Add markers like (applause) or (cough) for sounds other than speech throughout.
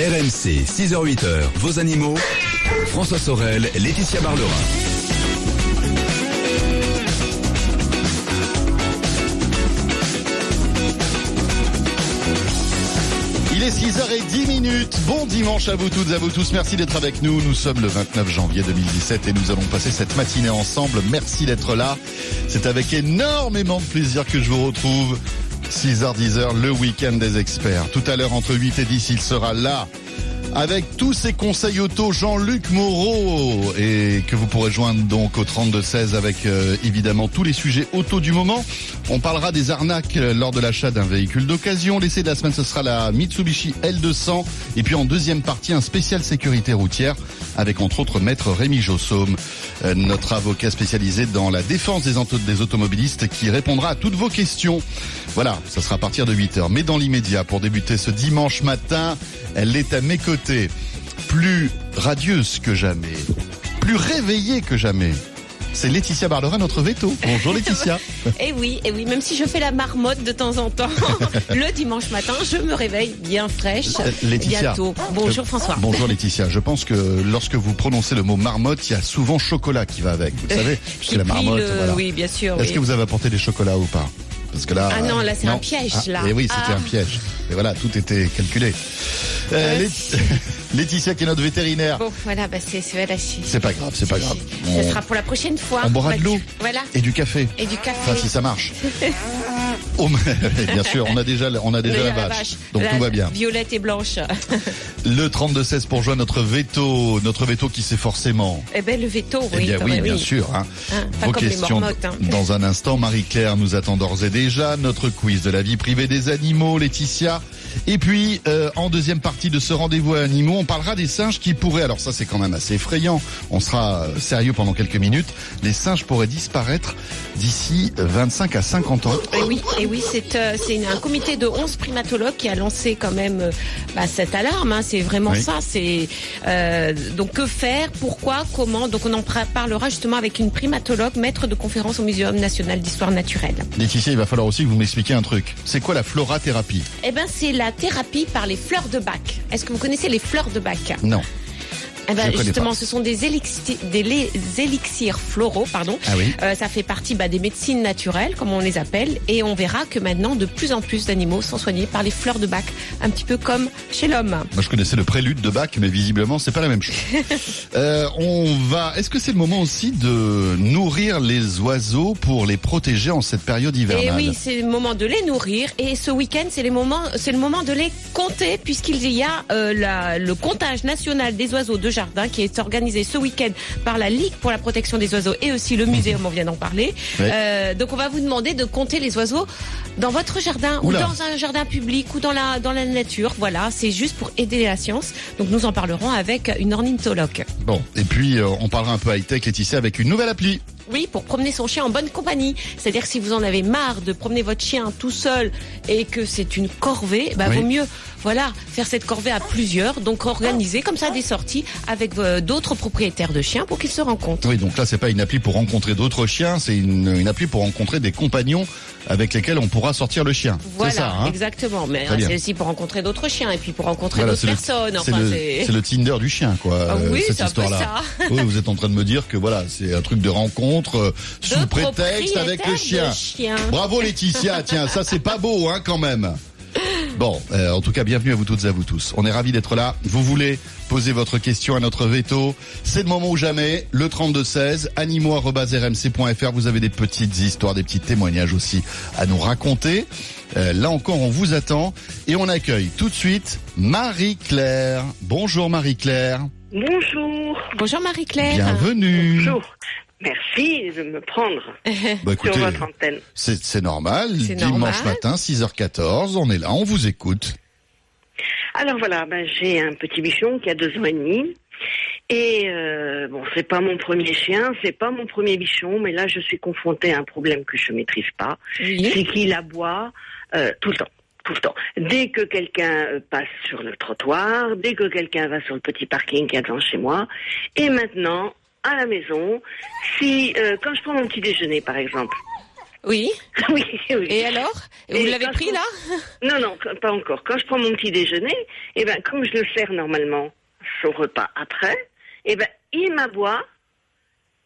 RMC, 6h-8h, vos animaux. François Sorel, Laetitia Barlerin. Il est 6h10 minutes. Bon dimanche à vous toutes à vous tous. Merci d'être avec nous. Nous sommes le 29 janvier 2017 et nous allons passer cette matinée ensemble. Merci d'être là. C'est avec énormément de plaisir que je vous retrouve. 6h10h, le week-end des experts. Tout à l'heure, entre 8 et 10, il sera là avec tous ses conseils auto, Jean-Luc Moreau, et que vous pourrez joindre donc au 32-16 avec euh, évidemment tous les sujets auto du moment. On parlera des arnaques euh, lors de l'achat d'un véhicule d'occasion. L'essai de la semaine, ce sera la Mitsubishi L200. Et puis en deuxième partie, un spécial sécurité routière avec entre autres maître Rémi Jossaume, notre avocat spécialisé dans la défense des automobilistes qui répondra à toutes vos questions. Voilà, ça sera à partir de 8h. Mais dans l'immédiat, pour débuter ce dimanche matin, elle est à mes côtés, plus radieuse que jamais, plus réveillée que jamais. C'est Laetitia Barlerin, notre veto. Bonjour Laetitia. (laughs) Et oui, et oui, même si je fais la marmotte de temps en temps, (laughs) le dimanche matin, je me réveille bien fraîche, Euh, Laetitia. bientôt. Bonjour Euh, François. Bonjour Laetitia. Je pense que lorsque vous prononcez le mot marmotte, il y a souvent chocolat qui va avec. Vous le savez, Et la marmotte. le- voilà. Oui, bien sûr. Est-ce oui. que vous avez apporté des chocolats ou pas? Parce que là. Ah non, là, c'est euh, un piège, Ah, là. Et oui, c'était Ah. un piège. Et voilà, tout était calculé. Euh, Euh, (laughs) Laetitia, qui est notre vétérinaire. Bon, voilà, bah c'est c'est voilà, c'est- C'est pas grave, c'est pas grave. Ce sera pour la prochaine fois. on boira de l'eau. Voilà. Et du café. Et du café. Enfin, si ça marche. (laughs) Oh, mais- bien sûr, on a déjà, on a déjà Mais la vache. Donc tout va bien. Violette et blanche. (laughs) Le 32-16 pour joindre notre veto. Notre veto qui sait forcément. eh ben le veto, Eh oui. bien quand oui, bien sûr. hein. Hein, Vos questions hein. dans un instant. Marie-Claire nous attend d'ores et déjà. Notre quiz de la vie privée des animaux, Laetitia. Et puis, euh, en deuxième partie de ce rendez-vous à animaux, on parlera des singes qui pourraient, alors ça c'est quand même assez effrayant, on sera euh, sérieux pendant quelques minutes, les singes pourraient disparaître d'ici 25 à 50 ans. Et oui, et oui, c'est euh, un comité de 11 primatologues qui a lancé quand même euh, bah, cette alarme. hein, c'est vraiment Oui. ça. C'est euh, donc que faire, pourquoi, comment? Donc on en parlera justement avec une primatologue, maître de conférence au Muséum national d'histoire naturelle. Laetitia, il va falloir aussi que vous m'expliquiez un truc. C'est quoi la florathérapie? Eh ben c'est la thérapie par les fleurs de bac. Est-ce que vous connaissez les fleurs de bac? Non. Eh ben, justement, pas. ce sont des élixirs, des lé- élixirs floraux, pardon. Ah oui Euh, ça fait partie bah, des médecines naturelles, comme on les appelle, et on verra que maintenant, de plus en plus d'animaux sont soignés par les fleurs de bac, un petit peu comme chez l'homme. Moi, je connaissais le prélude de Bach, mais visiblement, c'est pas la même chose. (laughs) Euh, on va. Est-ce que c'est le moment aussi de nourrir les oiseaux pour les protéger en cette période hivernale? Et oui, c'est le moment de les nourrir, et ce week-end, c'est les moments, c'est le moment de les compter, puisqu'il y a euh, la- le comptage national des oiseaux de jardin qui est organisé ce week-end par la Ligue pour la protection des oiseaux et aussi le muséum, on vient d'en parler. Euh, donc on va vous demander de compter les oiseaux dans votre jardin Oula. ou dans un jardin public ou dans la dans la nature. Voilà, c'est juste pour aider la science. Donc nous en parlerons avec une ornithologue. Bon, et puis euh, on parlera un peu high-tech, Laetitia, avec une nouvelle appli. Oui, pour promener son chien en bonne compagnie. C'est-à-dire si vous en avez marre de promener votre chien tout seul et que c'est une corvée, bah Oui. vaut mieux, voilà, faire cette corvée à plusieurs. Donc organiser comme ça des sorties avec euh, d'autres propriétaires de chiens pour qu'ils se rencontrent. Oui, donc là, c'est pas une appli pour rencontrer d'autres chiens, c'est une, une appli pour rencontrer des compagnons avec lesquels on pourra sortir le chien. Voilà, ça, hein exactement. Mais c'est aussi pour rencontrer d'autres chiens et puis pour rencontrer Voilà, d'autres personnes. C'est Enfin, le, c'est c'est le Tinder du chien, quoi, Ah euh, oui, cette histoire-là. Oui, vous êtes en train de me dire que voilà, c'est un truc de rencontre euh, sous prétexte avec le chien. Bravo Laetitia, tiens, ça c'est pas beau hein quand même. Bon, euh, en tout cas, bienvenue à vous toutes et à vous tous. On est ravis d'être là. Vous voulez poser votre question à notre veto C'est le moment ou jamais. Le 3216, animo@rmc.fr. Vous avez des petites histoires, des petits témoignages aussi à nous raconter. Euh, là encore, on vous attend et on accueille tout de suite Marie-Claire. Bonjour Marie-Claire. Bonjour. Bonjour Marie-Claire. Bienvenue. Bonjour. Merci de me prendre (laughs) Bah, sur votre antenne. c'est normal. Dimanche normal. matin, 6h14, on est là, on vous écoute. Alors voilà, ben, j'ai un petit bichon qui a deux ans et demi. Et euh, bon, c'est pas mon premier chien, c'est pas mon premier bichon, mais là je suis confrontée à un problème que je maîtrise pas. Oui. C'est qu'il aboie euh, tout le temps. Tout le temps. Dès que quelqu'un euh, passe sur le trottoir, dès que quelqu'un va sur le petit parking qui est devant chez moi, et maintenant, à la maison, si euh, quand je prends mon petit déjeuner par exemple, Oui. (laughs) oui, oui. Et alors Vous Et l'avez pris là (laughs) Non, non, pas encore. Quand je prends mon petit déjeuner, eh ben, comme je le sers normalement son repas après, eh ben, il m'aboie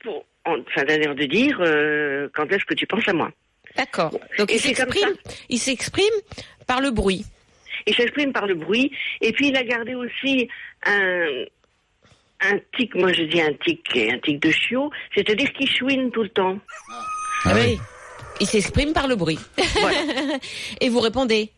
pour, en, enfin, d'ailleurs de dire, euh, quand est-ce que tu penses à moi? D'accord. Donc Et il s'exprime, il s'exprime par le bruit. Il s'exprime par le bruit. Et puis, il a gardé aussi un, un tic, moi je dis un tic, un tic de chiot, c'est-à-dire qu'il chouine tout le temps. Ah oui. Il s'exprime par le bruit. Voilà. (laughs) Et vous répondez?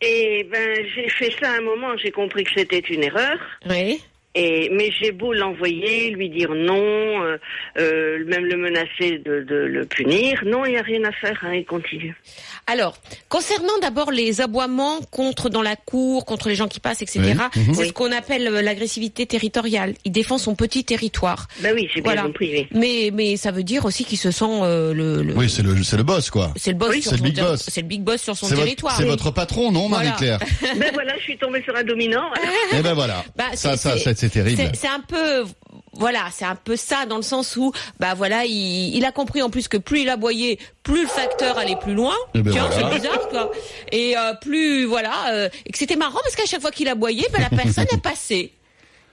Et ben, j'ai fait ça à un moment, j'ai compris que c'était une erreur. Oui. Et, mais j'ai beau l'envoyer, lui dire non, euh, euh, même le menacer de, de le punir, non, il n'y a rien à faire, hein, il continue. Alors, concernant d'abord les aboiements contre dans la cour, contre les gens qui passent, etc., Oui. Mhm. c'est Oui. ce qu'on appelle euh, l'agressivité territoriale. Il défend son petit territoire. Ben oui, j'ai bien Voilà. compris, oui. Mais mais ça veut dire aussi qu'il se sent euh, le, le- Oui, c'est le, boss, quoi. c'est le boss Oui, sur c'est le son big boss. C'est le big boss sur son territoire. c'est Oui. votre patron, non, Voilà. Marie-Claire (laughs) ben voilà, je suis tombée sur un dominant. Eh ben voilà. Bah, ça, c'est- ça, c'est- terrible. C'est- un peu, voilà, c'est un peu ça dans le sens où, bah voilà, il, il a compris en plus que plus il aboyait, plus le facteur allait plus loin. Eh ben Tiens, voilà. c'est bizarre quoi. Et euh, plus, voilà, euh, et que c'était marrant parce qu'à chaque fois qu'il aboyait, bah, la (laughs) personne est passée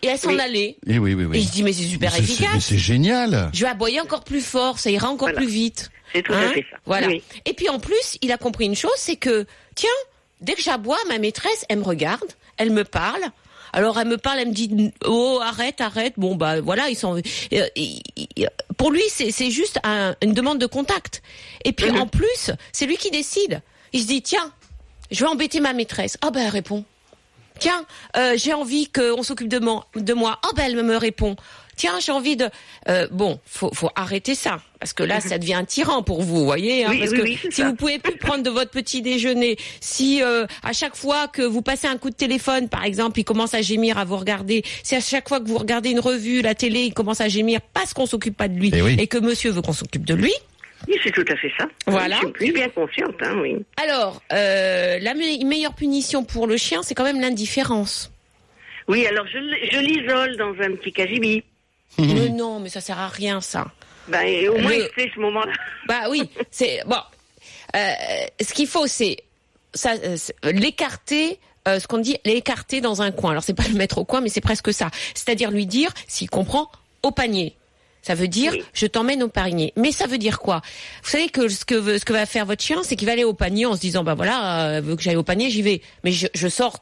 et elle s'en Oui. allait. Eh oui, oui, oui. Et je dis mais c'est super Mais efficace. c'est génial. Je vais aboyer encore plus fort, ça ira encore Voilà. plus vite. C'est tout à Hein fait ça. Voilà. Oui. Et puis en plus, il a compris une chose, c'est que tiens, dès que j'aboie, ma maîtresse, elle me regarde, elle me parle. Alors elle me parle, elle me dit oh arrête arrête. Bon bah voilà, ils sont. euh, pour lui, c'est juste un- une demande de contact. Et puis Mhm. en plus, c'est lui qui décide. Il se dit tiens, je vais embêter ma maîtresse. Ah ben elle répond. Tiens, euh, j'ai envie qu'on s'occupe de moi. De moi. Oh ben elle me répond. Tiens, j'ai envie de. Euh, bon, faut, faut arrêter ça parce que là, ça devient un tyran pour vous, vous voyez. hein, Oui, parce oui, que oui, si ça. vous pouvez plus prendre de votre petit déjeuner, si euh, à chaque fois que vous passez un coup de téléphone, par exemple, il commence à gémir à vous regarder. Si à chaque fois que vous regardez une revue, la télé, il commence à gémir parce qu'on s'occupe pas de lui Eh oui. et que Monsieur veut qu'on s'occupe de lui. Oui, c'est tout à fait ça. Voilà. Je suis bien consciente, hein, oui. Alors, euh, la me- meilleure punition pour le chien, c'est quand même l'indifférence. Oui, alors je, l- je l'isole dans un petit cagibi. Mais non, mais ça sert à rien, ça. Ben, et au moins, Le- il fait ce moment-là. (laughs) Bah oui, c'est bon. Euh, ce qu'il faut, c'est ça, euh, c'est l'écarter. euh, ce qu'on dit, l'écarter dans un coin. Alors c'est pas le mettre au coin, mais c'est presque ça. C'est-à-dire lui dire, s'il comprend, au panier. Ça veut dire, Oui. je t'emmène au panier. Mais ça veut dire quoi? Vous savez que ce que ce que va faire votre chien, c'est qu'il va aller au panier en se disant, bah voilà, euh, veut que j'aille au panier, j'y vais. Mais je, je sors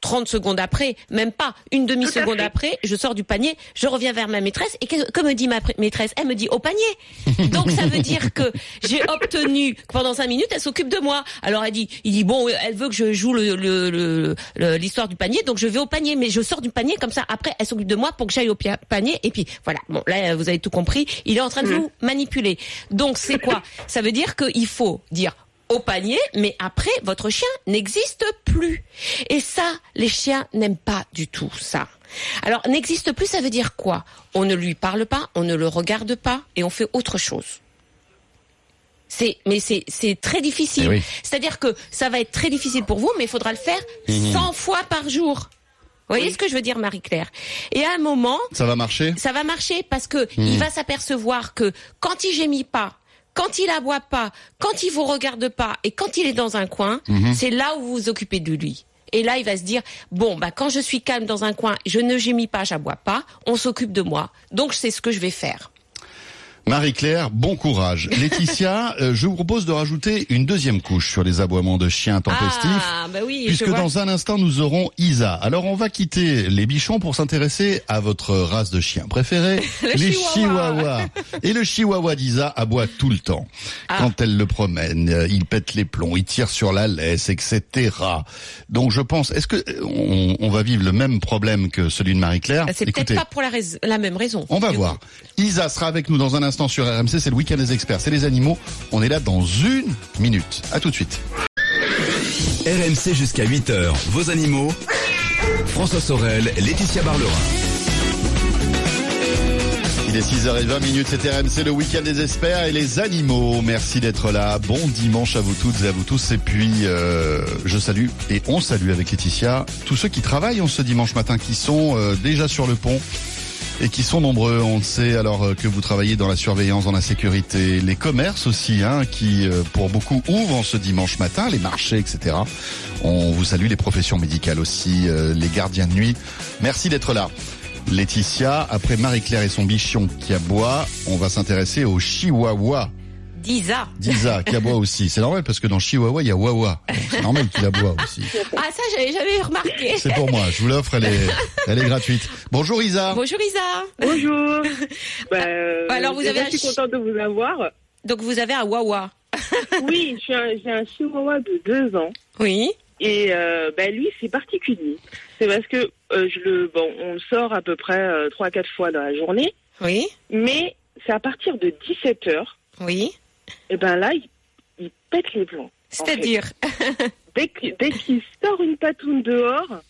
30 secondes après, même pas une demi-seconde après, je sors du panier, je reviens vers ma maîtresse et que, que me dit ma maîtresse? Elle me dit au panier. (laughs) Donc ça veut dire que j'ai obtenu que pendant cinq minutes, elle s'occupe de moi. Alors elle dit, il dit bon, elle veut que je joue le- le- le- le- l'histoire du panier, donc je vais au panier, mais je sors du panier comme ça. Après, elle s'occupe de moi pour que j'aille au panier. Et puis voilà. Bon, là vous avez tout compris. Il est en train de vous manipuler. Donc c'est quoi? Ça veut dire qu'il faut dire au panier, mais après, votre chien n'existe plus. Et ça, les chiens n'aiment pas du tout ça. Alors, n'existe plus, ça veut dire quoi? On ne lui parle pas, on ne le regarde pas, et on fait autre chose. C'est, mais c'est, c'est très difficile. Eh oui. C'est-à-dire que ça va être très difficile pour vous, mais il faudra le faire 100 fois par jour. Vous voyez ce que je veux dire, Marie-Claire? Et à un moment, Ça va marcher? ça va marcher parce que il va s'apercevoir que quand il gémit pas, quand il aboie pas, quand il vous regarde pas et quand il est dans un coin, c'est là où vous vous occupez de lui. Et là, il va se dire bon bah quand je suis calme dans un coin, je ne gémis pas, j'aboie pas, on s'occupe de moi. Donc c'est ce que je vais faire. Marie-Claire, bon courage. (laughs) Laetitia, euh, je vous propose de rajouter une deuxième couche sur les aboiements de chiens tempestifs. Ah bah oui, Puisque dans un instant, nous aurons Isa. Alors, on va quitter les bichons pour s'intéresser à votre race de chien préférée, (laughs) Le les chihuahua. chihuahuas. Et le chihuahua d'Isa aboie tout le temps. Ah. Quand elle le promène, euh, il pète les plombs, il tire sur la laisse, etc. Donc, je pense, est-ce que euh, on, on va vivre le même problème que celui de Marie-Claire? C'est peut-être pas pour la, même raison. on va voir. coup. Isa sera avec nous dans un instant sur RMC, c'est le week-end des experts, c'est les animaux. On est là dans une minute. À tout de suite. RMC jusqu'à 8h, vos animaux. François Sorel, Laetitia Barlerin. Il est 6h20 minutes, c'est RMC, le week-end des experts et les animaux. Merci d'être là. Bon dimanche à vous toutes et à vous tous. Et puis, euh, je salue et on salue avec Laetitia tous ceux qui travaillent en ce dimanche matin, qui sont euh, déjà sur le pont et qui sont nombreux. On le sait alors euh, que vous travaillez dans la surveillance, dans la sécurité, les commerces aussi, hein, qui euh, pour beaucoup ouvrent ce dimanche matin, les marchés, etc. On vous salue, les professions médicales aussi, euh, les gardiens de nuit. Merci d'être là. Laetitia, après Marie-Claire et son bichon qui aboie, on va s'intéresser au chihuahua. Disa. Disa (laughs) qui aboie aussi. C'est normal parce que dans chihuahua, il y a wawa. C'est normal qu'il aboie aussi. Ah ça j'avais jamais remarqué. C'est pour moi, je vous l'offre, elle est, elle est gratuite. Bonjour Isa. Bonjour Isa. Bonjour. (laughs) bah, euh, alors, vous déjà, avez un je suis contente de vous avoir. Donc vous avez un wawa. (laughs) Oui, un- j'ai un chihuahua de deux ans. Oui. Et euh, bah, lui, c'est particulier. C'est parce que euh, je le, bon, on le sort à peu près euh, trois, quatre fois dans la journée. Oui. Mais c'est à partir de 17 heures. Oui. Et ben là, il, il pète les plombs. C'est-à-dire. (laughs) Dès qu'il sort une patoune dehors,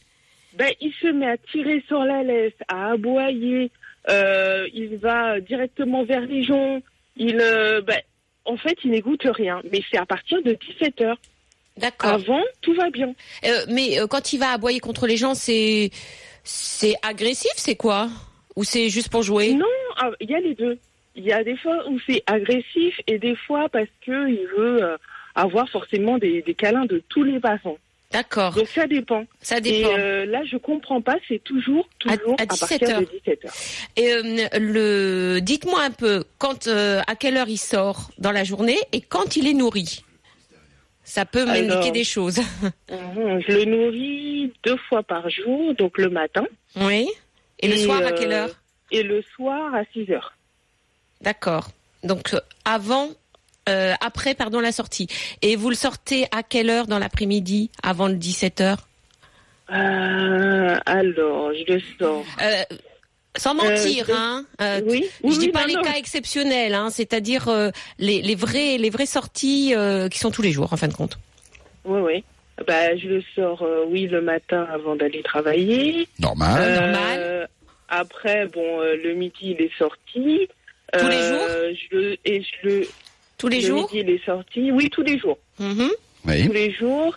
ben, il se met à tirer sur la laisse, à aboyer. euh, il va directement vers les joncs. Il, euh, ben, en fait, il n'égoutte rien. Mais c'est à partir de 17 heures. D'accord. Avant, tout va bien. Euh, mais quand il va aboyer contre les gens, c'est c'est agressif, c'est quoi? Ou c'est juste pour jouer? Non, ah, il y a les deux. Il y a des fois où c'est agressif et des fois parce que il veut euh, avoir forcément des, des câlins de tous les façons. D'accord. Donc ça dépend. Ça Et dépend. euh, là, je comprends pas. C'est toujours, toujours à à, 17 partir heures. de 17 heures. Et euh, le, dites-moi un peu, quand, euh, à quelle heure il sort dans la journée et quand il est nourri? Ça peut m'indiquer des choses. (laughs) Mhm, Je le nourris deux fois par jour, donc le matin. oui. Et le Et, soir, à quelle heure? Et le soir à 6 heures. D'accord. Donc euh, avant, euh, après, pardon, la sortie. Et vous le sortez à quelle heure dans l'après-midi, avant le 17 heures? Euh, alors, je le sors. Euh, sans mentir, je- hein. euh, oui, je dis oui, pas non, les non. cas exceptionnels, hein, c'est-à-dire euh, les, les vrais, les vraies sorties euh, qui sont tous les jours, en fin de compte. Oui, oui. Bah, je le sors, euh, oui, le matin avant d'aller travailler. Normal. Euh, normal. Après, bon, euh, le midi, il est sorti. Tous les Euh, je le, Et je le, Tous les le jours. midi, il est sorti. Oui, tous les jours. Mhm. Oui. Tous les jours.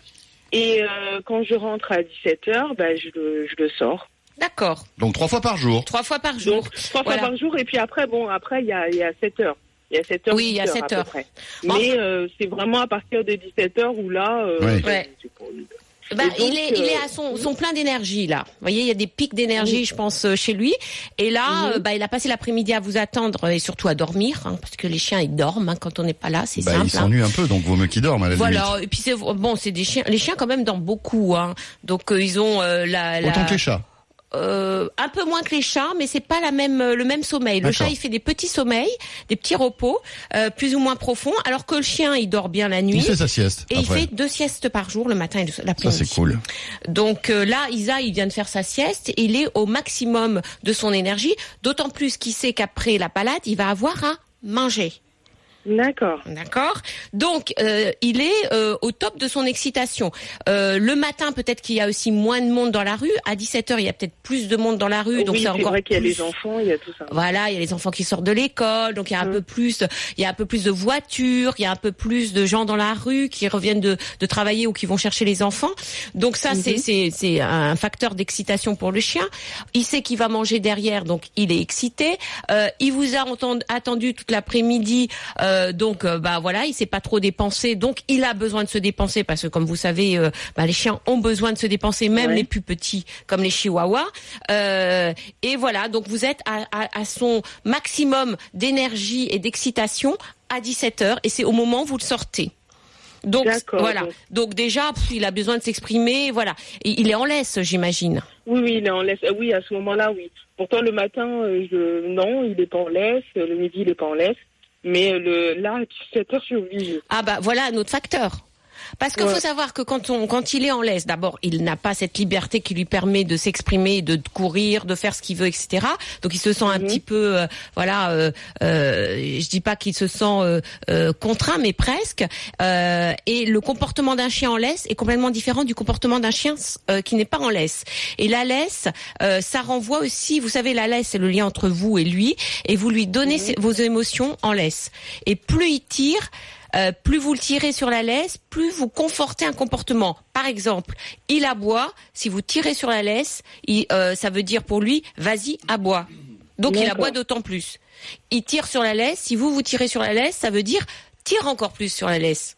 Et euh, quand je rentre à 17h, bah, je, le, je le sors. D'accord. Donc trois fois par jour. Trois fois par jour. Donc, trois Voilà. fois par jour. Et puis après, bon, après, il y a, il y a 7 heures. Il y a 7 heures. Oui, il y a 8 7 à peu heures. Mais euh, c'est vraiment à partir de 17 heures où là. euh, Ouais. Ouais. Bah, donc, il est, il est euh, à son, son plein d'énergie là. Vous voyez, il y a des pics d'énergie, je pense, euh, chez lui. Et là, euh, bah, il a passé l'après-midi à vous attendre et surtout à dormir, hein, parce que les chiens ils dorment hein, quand on n'est pas là, c'est Bah, simple. hein. s'ennuie un peu, donc vaut mieux qu'il dorme à la limite. Voilà. Et puis c'est bon, c'est des chiens. Les chiens quand même dorment beaucoup, hein. Donc euh, ils ont euh, la, la Autant que les chats. Euh, un peu moins que les chats, mais c'est pas la même euh, le même sommeil. Le chat il fait des petits sommeils, des petits repos, euh, plus ou moins profonds, alors que le chien il dort bien la nuit. Il fait sa sieste. Et après. il fait deux siestes par jour, le matin et le- Ça l'après-midi. c'est cool. Donc euh, là, Isa, il vient de faire sa sieste. et Il est au maximum de son énergie, d'autant plus qu'il sait qu'après la balade, il va avoir à manger. D'accord. D'accord Donc, euh, il est euh, au top de son excitation. Euh, le matin, peut-être qu'il y a aussi moins de monde dans la rue. À 17h, il y a peut-être plus de monde dans la rue. donc oui, c'est c'est encore vrai qu'il y a plus- les enfants, il y a tout ça. voilà, il y a les enfants qui sortent de l'école, donc il y a un Mm. peu plus, il y a un peu plus de voitures, il y a un peu plus de gens dans la rue qui reviennent de, de travailler ou qui vont chercher les enfants. Donc ça, c'est c'est c'est un facteur d'excitation pour le chien. Il sait qu'il va manger derrière, donc il est excité. Il vous a entendu, attendu toute l'après-midi, euh, donc euh, bah voilà, il s'est pas trop dépensé, donc il a besoin de se dépenser parce que comme vous savez, euh, bah, les chiens ont besoin de se dépenser, même Ouais. les plus petits, comme les chihuahuas. Euh, et voilà, donc vous êtes à, à- à son maximum d'énergie et d'excitation à 17 heures, et c'est au moment où vous le sortez. Donc D'accord, voilà. donc. Déjà, pff, il a besoin de s'exprimer, voilà. Et il est en laisse, j'imagine. Oui, oui, il est en laisse. Euh, Oui, à ce moment-là, oui. Pourtant, le matin, euh, je... non, il n'est pas en laisse. Le midi, il n'est pas en laisse. Mais euh, le... là, à 17 heures, je suis obligée. Ah bah voilà un autre facteur. Parce qu'il Ouais. faut savoir que quand on quand il est en laisse, d'abord, il n'a pas cette liberté qui lui permet de s'exprimer, de courir, de faire ce qu'il veut, etc. Donc il se sent un Mhm. petit peu, euh, voilà, euh, euh, je dis pas qu'il se sent euh, euh, contraint, mais presque. Euh, et le comportement d'un chien en laisse est complètement différent du comportement d'un chien euh, qui n'est pas en laisse. Et la laisse, euh, ça renvoie aussi, vous savez, la laisse, c'est le lien entre vous et lui, et vous lui donnez ses- vos émotions en laisse. Et plus il tire, euh, plus vous le tirez sur la laisse, plus vous confortez un comportement. Par exemple, il aboie. Si vous tirez sur la laisse, il- euh, ça veut dire pour lui, vas-y, aboie. Donc il aboie d'autant plus. Il tire sur la laisse. Si vous vous tirez sur la laisse, ça veut dire tire encore plus sur la laisse.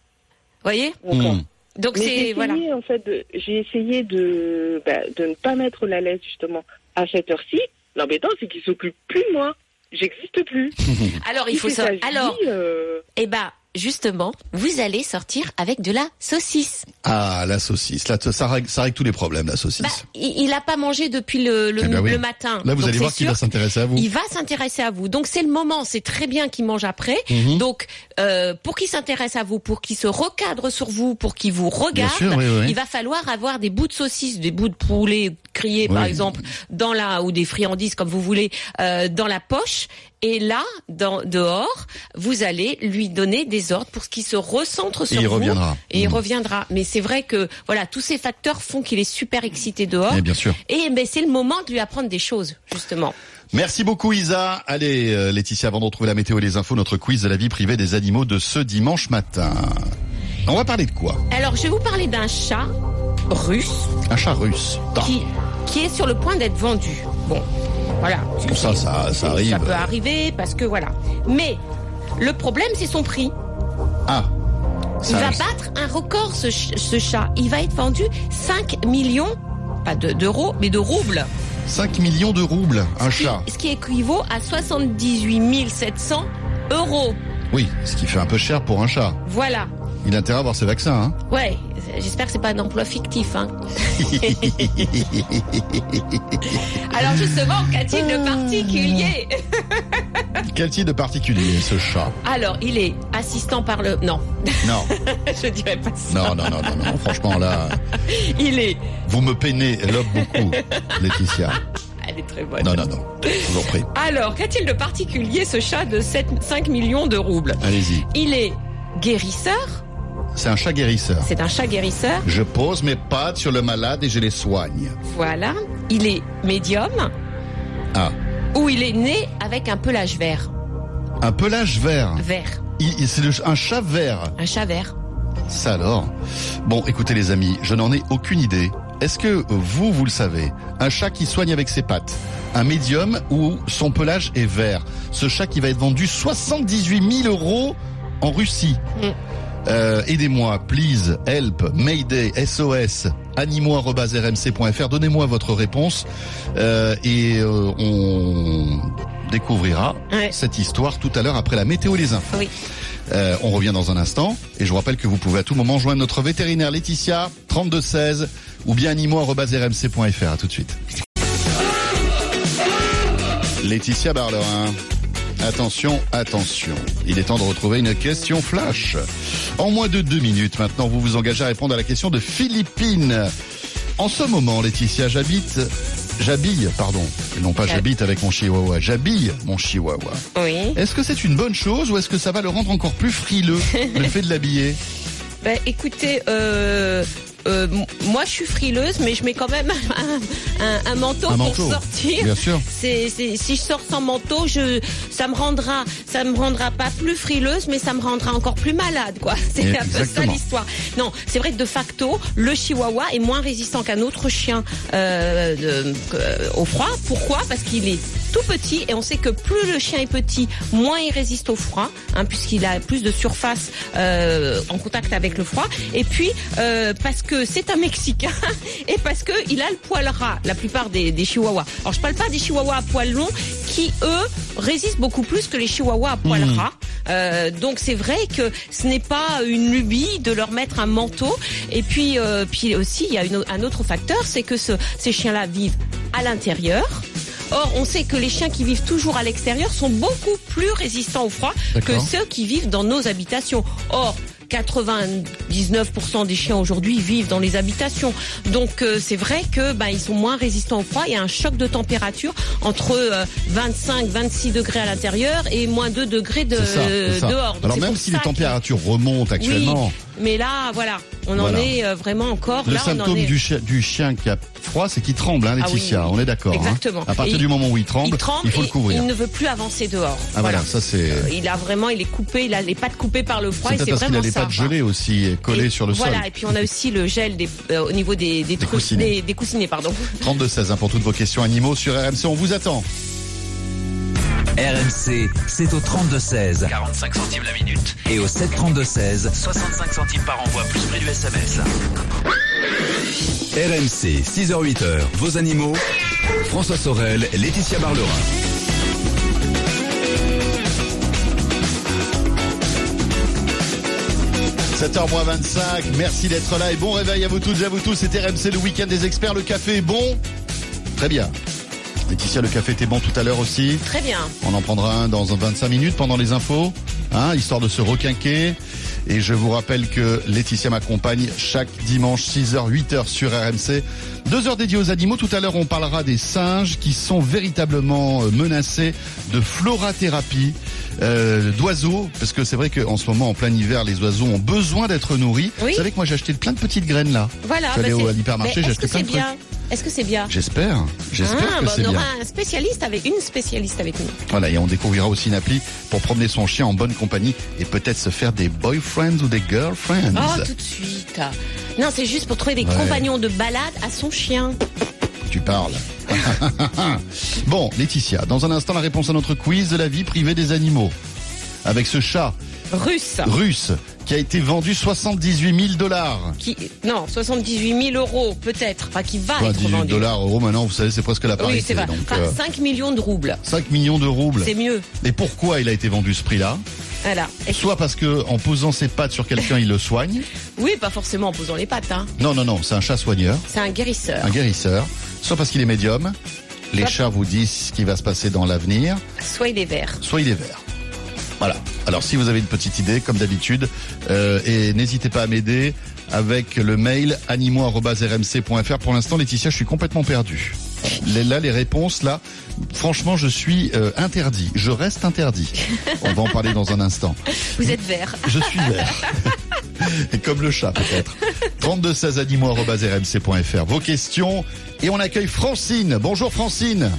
Voyez? Hmm. Donc Mais j'ai c'est essayé, voilà. en fait, de- j'ai essayé de, bah, de ne pas mettre la laisse, justement, à cette heure-ci. L'embêtant, c'est qu'il s'occupe plus de moi. J'existe plus. (laughs) Alors il faut ça. Alors euh, eh ben justement, vous allez sortir avec de la saucisse. Ah, la saucisse. Là, ça règle, ça règle tous les problèmes, la saucisse. Bah, il, il a pas mangé depuis le, le, Eh ben oui. le matin. Là, vous Donc, allez voir qu'il va s'intéresser à vous. Il va s'intéresser à vous. Donc c'est le moment, c'est très bien qu'il mange après. Mhm. Donc euh, pour qu'il s'intéresse à vous, pour qu'il se recadre sur vous, pour qu'il vous regarde, sûr, oui, oui. il va falloir avoir des bouts de saucisse, des bouts de poulet grillés par exemple, dans la ou des friandises comme vous voulez, euh, dans la poche. Et là, dans, dehors, vous allez lui donner des ordres pour qu'il se recentre sur il vous. reviendra. Et il Mhm. reviendra. Mais c'est vrai que voilà, tous ces facteurs font qu'il est super excité dehors. Eh bien sûr. Et ben c'est le moment de lui apprendre des choses, justement. Merci beaucoup Isa. Allez euh, Laetitia, avant de retrouver la météo et les infos, notre quiz de la vie privée des animaux de ce dimanche matin. On va parler de quoi? Alors, je vais vous parler d'un chat russe Un chat russe. Qui, qui est sur le point d'être vendu. Bon, voilà. Que Ça, ça, ça arrive. Ça peut arriver parce que voilà. Mais le problème, c'est son prix. Ah. Il Ça, va battre un record, ce, ch- ce chat. Il va être vendu 5 millions, pas de- d'euros, mais de roubles. 5 millions de roubles, un Ce qui- chat. Ce qui équivaut à 78 700 euros. Oui, ce qui fait un peu cher pour un chat. Voilà. Il a intérêt à avoir ses vaccins. Hein Ouais, j'espère que c'est pas un emploi fictif. Hein. (laughs) Alors justement, qu'a-t-il de particulier? (laughs) Quel type de particulier ce chat? Alors, il est assistant par le... Non, Non, (laughs) je dirais pas ça. non, non, non, non, non. Franchement là, Il est... vous me peinez l'homme beaucoup, Laetitia. Elle est très bonne. Non, non, non. Je vous en prie. Alors, qu'a-t-il de particulier ce chat de 7, 5 millions de roubles? Allez-y. Il est guérisseur, C'est un chat guérisseur. c'est un chat guérisseur, Je pose mes pattes sur le malade et je les soigne. voilà. Il est médium, Ah, ou il est né avec un pelage vert. un pelage vert. Vert, C'est un chat vert. un chat vert. Ça alors Bon, écoutez les amis, je n'en ai aucune idée. Est-ce que vous, vous le savez? Un chat qui soigne avec ses pattes, un médium où son pelage est vert. Ce chat qui va être vendu 78 000 euros en Russie. Mm. Euh, Aidez-moi, please, help, mayday, SOS, animaux.rmc.fr. Donnez-moi votre réponse euh, et euh, on découvrira Ouais. cette histoire tout à l'heure après la météo et les infos. Oui. Euh, on revient dans un instant et je vous rappelle que vous pouvez à tout moment joindre notre vétérinaire Laetitia 3216 ou bien animaux.rmc.fr. À tout de suite. Laetitia Barlerin. Attention, attention. Il est temps de retrouver une question flash. En moins de deux minutes maintenant, vous vous engagez à répondre à la question de Philippine. En ce moment, Laetitia, j'habite, j'habille, pardon, non pas j'habite avec mon chihuahua, j'habille mon chihuahua. Oui. Est-ce que c'est une bonne chose ou est-ce que ça va le rendre encore plus frileux, le (laughs) fait de l'habiller? Ben, écoutez, euh, euh, moi je suis frileuse, mais je mets quand même (laughs) un, un- un manteau Un pour sortir. Bien sûr. Si je sors sans manteau, je, ça me rendra, ça me rendra pas plus frileuse, mais ça me rendra encore plus malade, quoi. (laughs) C'est un peu ça l'histoire. Non, c'est vrai que de facto, le chihuahua est moins résistant qu'un autre chien euh, de- euh, au froid. Pourquoi? Parce qu'il est tout petit et on sait que plus le chien est petit, moins il résiste au froid, hein, puisqu'il a plus de surface euh, en contact avec le froid. Et puis euh, parce que c'est un Mexicain (laughs) et parce que il a le poil ras. La plupart des, des chihuahuas. Alors je parle pas des chihuahuas à poil long qui eux résistent beaucoup plus que les chihuahuas à poil Mmh. ras. Euh, donc c'est vrai que ce n'est pas une lubie de leur mettre un manteau. Et puis, euh, puis aussi, il y a une- un autre facteur, c'est que ce- ces chiens-là vivent à l'intérieur. Or, on sait que les chiens qui vivent toujours à l'extérieur sont beaucoup plus résistants au froid que ceux qui vivent dans nos habitations. Or, 99% des chiens aujourd'hui vivent dans les habitations. Donc euh, c'est vrai que ben ils sont moins résistants au froid. Il y a un choc de température entre euh, 25, 26 degrés à l'intérieur et moins 2 degrés de, ça, dehors. Donc, Alors même si les que- températures remontent actuellement, mais là, voilà, on Voilà. en est euh, vraiment encore. le là, on en symptôme est... du, chi- du chien qui a froid, c'est qu'il tremble, hein, Ah oui, Laetitia. oui. On est d'accord. hein. Exactement. À partir Et du moment où il tremble, il tremble faut le couvrir. il ne veut plus avancer dehors. Ah voilà, ça c'est. Euh, Il a vraiment, il est coupé, il a les pattes coupées par le froid C'est parce qu'il a les pattes gelées aussi et collées Et sur le voilà, sol. et puis on a aussi le gel des, euh, au niveau des, coussinets. des, des coussinets, pardon. 32 16 hein, pour toutes vos questions animaux sur RMC. On vous attend. RMC, c'est au 32-16 45 centimes la minute. et au 732-16. 65 centimes par envoi, plus prix du SMS. RMC, 6h-8h, vos animaux. François Sorel, Laetitia Barlerin. – 7h25, merci d'être là et bon réveil à vous toutes et à vous tous. C'était RMC le week-end des experts. Le café est bon Très bien. Laetitia, le café était bon tout à l'heure aussi. Très bien. On en prendra un dans 25 minutes pendant les infos, hein, histoire de se requinquer. Et je vous rappelle que Laetitia m'accompagne chaque dimanche 6h, 8h sur RMC. Deux heures dédiées aux animaux. Tout à l'heure, on parlera des singes qui sont véritablement euh, menacés de florathérapie. Euh, d'oiseaux, parce que c'est vrai qu'en ce moment, en plein hiver, les oiseaux ont besoin d'être nourris. Oui. Vous savez que moi, j'ai acheté plein de petites graines là. Voilà. Je suis allé bah, au- à l'hypermarché, j'ai acheté plein de bien? Est-ce que c'est bien J'espère, j'espère Ah, que bah, c'est On bien. aura un spécialiste avec une spécialiste avec nous. Voilà, et on découvrira aussi une appli pour promener son chien en bonne compagnie et peut-être se faire des boyfriends ou des girlfriends. Oh, tout de suite. Non, c'est juste pour trouver des Ouais. compagnons de balade à son chien. Tu parles. (laughs) bon, Laetitia, dans un instant, la réponse à notre quiz de la vie privée des animaux. Avec ce chat Russe. russe qui a été vendu 78 000 dollars. Qui, non, 78 000 euros peut-être. Enfin, qui va Enfin, être 18 vendu. dollars, euros, maintenant, vous savez, c'est presque la Oui, parité. c'est vrai. donc, Enfin, euh, 5 millions de roubles. 5 millions de roubles. C'est mieux. Et pourquoi il a été vendu ce prix-là? Voilà. Soit parce que en posant ses pattes sur quelqu'un, il le soigne. Oui, pas forcément en posant les pattes. Hein. Non, non, non, c'est un chat soigneur. C'est un guérisseur. un guérisseur, soit parce qu'il est médium. Les Soit- chats vous disent ce qui va se passer dans l'avenir, Soit il est vert. soit il est vert. Voilà. Alors si vous avez une petite idée, comme d'habitude, euh, et n'hésitez pas à m'aider avec le mail animaux@rmc.fr. Pour l'instant, Laetitia, je suis complètement perdu. Là, les réponses, là, franchement, je suis euh, interdit. Je reste interdit. On va en parler dans un instant. Vous êtes vert. Je suis vert. Et comme le chat, peut-être. 32 16 animaux.rmc.fr. Vos questions. Et on accueille Francine. Bonjour Francine.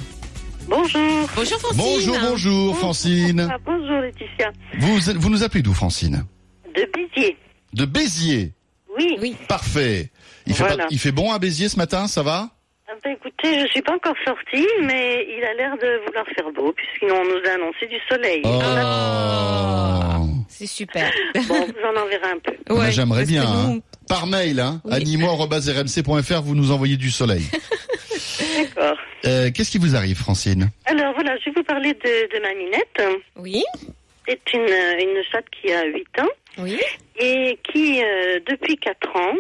Bonjour. Bonjour Francine. Bonjour, bonjour Francine. Ah, bonjour Laetitia. Vous, vous nous appelez d'où Francine De Béziers. De Béziers. Oui. Oui. Parfait. Il fait, Voilà. pas- il fait bon à Béziers ce matin, ça va Ah ben, écoutez, je suis pas encore sortie, mais il a l'air de vouloir faire beau, puisqu'on nous a annoncé du soleil. Oh. C'est super. (laughs) Bon, vous en enverrez un peu. Ouais, J'aimerais bien. nous- hein. Par mail, hein, Oui. animaux.rmc.fr, vous nous envoyez du soleil. (laughs) D'accord. Euh, Qu'est-ce qui vous arrive, Francine? Alors voilà, je vais vous parler de, de ma minette. Oui. C'est une, une chatte qui a 8 ans Oui. et qui, euh, depuis 4 ans,